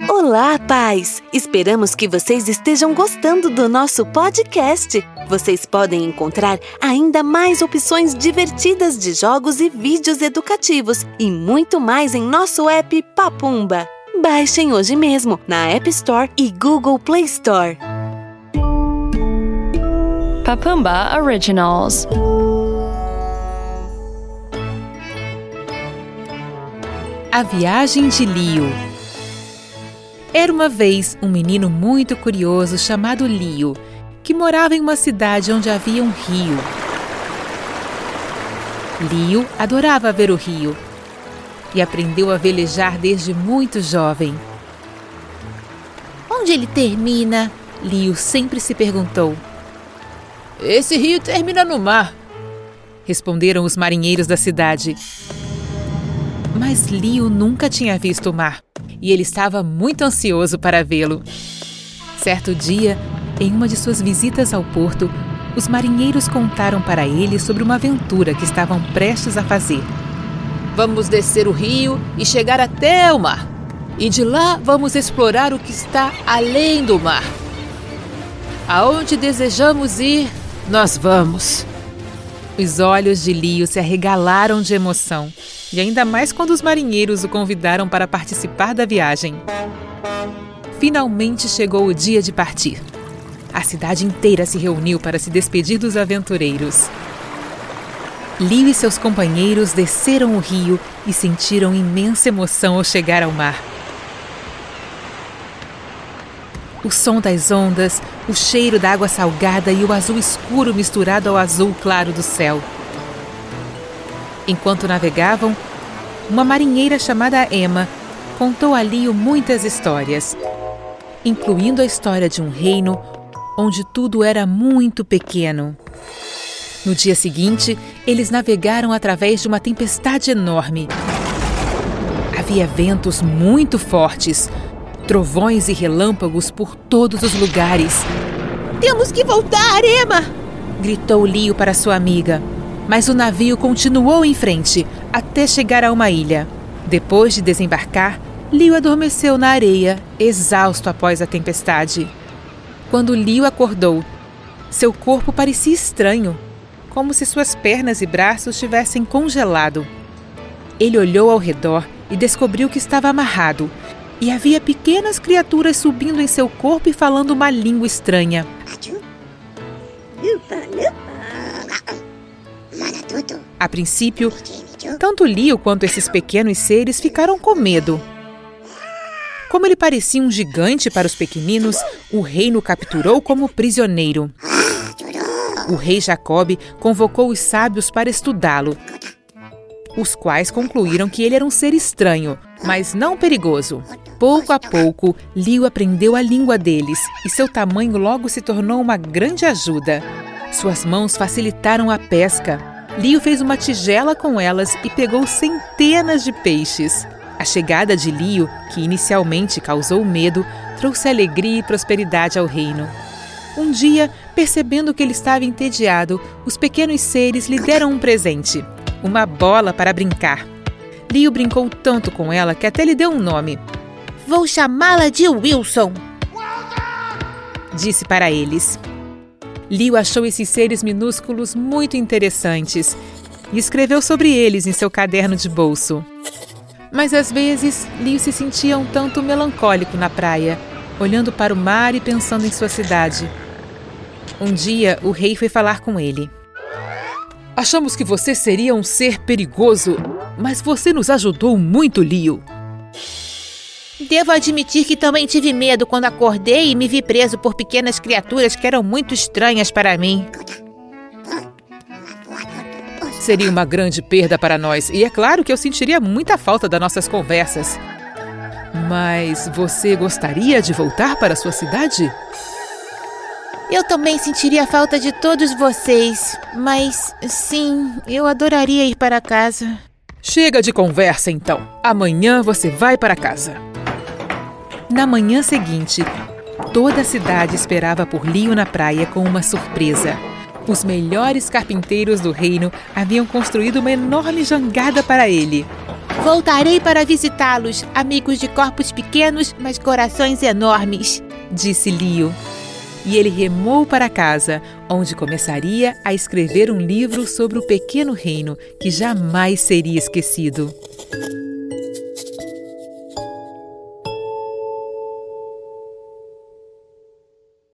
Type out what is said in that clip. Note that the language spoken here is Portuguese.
Olá, pais! Esperamos que vocês estejam gostando do nosso podcast. Vocês podem encontrar ainda mais opções divertidas de jogos e vídeos educativos e muito mais em nosso app Papumba. Baixem hoje mesmo na App Store e Google Play Store. Papumba Originals. A Viagem de Lio Era uma vez um menino muito curioso chamado Lio, que morava em uma cidade onde havia um rio. Lio adorava ver o rio e aprendeu a velejar desde muito jovem. Onde ele termina? Lio sempre se perguntou. Esse rio termina no mar, responderam os marinheiros da cidade. Mas Lio nunca tinha visto o mar e ele estava muito ansioso para vê-lo. Certo dia, em uma de suas visitas ao porto, os marinheiros contaram para ele sobre uma aventura que estavam prestes a fazer. Vamos descer o rio e chegar até o mar. E de lá vamos explorar o que está além do mar. Aonde desejamos ir, nós vamos. Os olhos de Lio se arregalaram de emoção, e ainda mais quando os marinheiros o convidaram para participar da viagem. Finalmente chegou o dia de partir. A cidade inteira se reuniu para se despedir dos aventureiros. Lio e seus companheiros desceram o rio e sentiram imensa emoção ao chegar ao mar. O som das ondas, o cheiro da água salgada e o azul escuro misturado ao azul claro do céu. Enquanto navegavam, uma marinheira chamada Emma contou a Lio muitas histórias, incluindo a história de um reino onde tudo era muito pequeno. No dia seguinte, eles navegaram através de uma tempestade enorme. Havia ventos muito fortes, trovões e relâmpagos por todos os lugares. Temos que voltar, Emma! gritou Lio para sua amiga. Mas o navio continuou em frente até chegar a uma ilha. Depois de desembarcar, Lio adormeceu na areia, exausto após a tempestade. Quando Lio acordou, seu corpo parecia estranho, como se suas pernas e braços tivessem congelado. Ele olhou ao redor e descobriu que estava amarrado, e havia pequenas criaturas subindo em seu corpo e falando uma língua estranha. A princípio, tanto Lio quanto esses pequenos seres ficaram com medo. Como ele parecia um gigante para os pequeninos, o rei o capturou como prisioneiro. O rei Jacob convocou os sábios para estudá-lo, os quais concluíram que ele era um ser estranho, mas não perigoso. Pouco a pouco, Lio aprendeu a língua deles e seu tamanho logo se tornou uma grande ajuda. Suas mãos facilitaram a pesca. Lio fez uma tigela com elas e pegou centenas de peixes. A chegada de Lio, que inicialmente causou medo, trouxe alegria e prosperidade ao reino. Um dia, percebendo que ele estava entediado, os pequenos seres lhe deram um presente: uma bola para brincar. Lio brincou tanto com ela que até lhe deu um nome. Vou chamá-la de Wilson, disse para eles. Lio achou esses seres minúsculos muito interessantes e escreveu sobre eles em seu caderno de bolso. Mas às vezes, Lio se sentia um tanto melancólico na praia, olhando para o mar e pensando em sua cidade. Um dia, o rei foi falar com ele. Achamos que você seria um ser perigoso, mas você nos ajudou muito, Lio. Devo admitir que também tive medo quando acordei e me vi preso por pequenas criaturas que eram muito estranhas para mim. Seria uma grande perda para nós, e é claro que eu sentiria muita falta das nossas conversas. Mas você gostaria de voltar para sua cidade? Eu também sentiria falta de todos vocês, mas sim, eu adoraria ir para casa. Chega de conversa então. Amanhã você vai para casa. Na manhã seguinte, toda a cidade esperava por Lio na praia com uma surpresa. Os melhores carpinteiros do reino haviam construído uma enorme jangada para ele. Voltarei para visitá-los, amigos de corpos pequenos, mas corações enormes, disse Leo. E ele remou para casa, onde começaria a escrever um livro sobre o pequeno reino que jamais seria esquecido.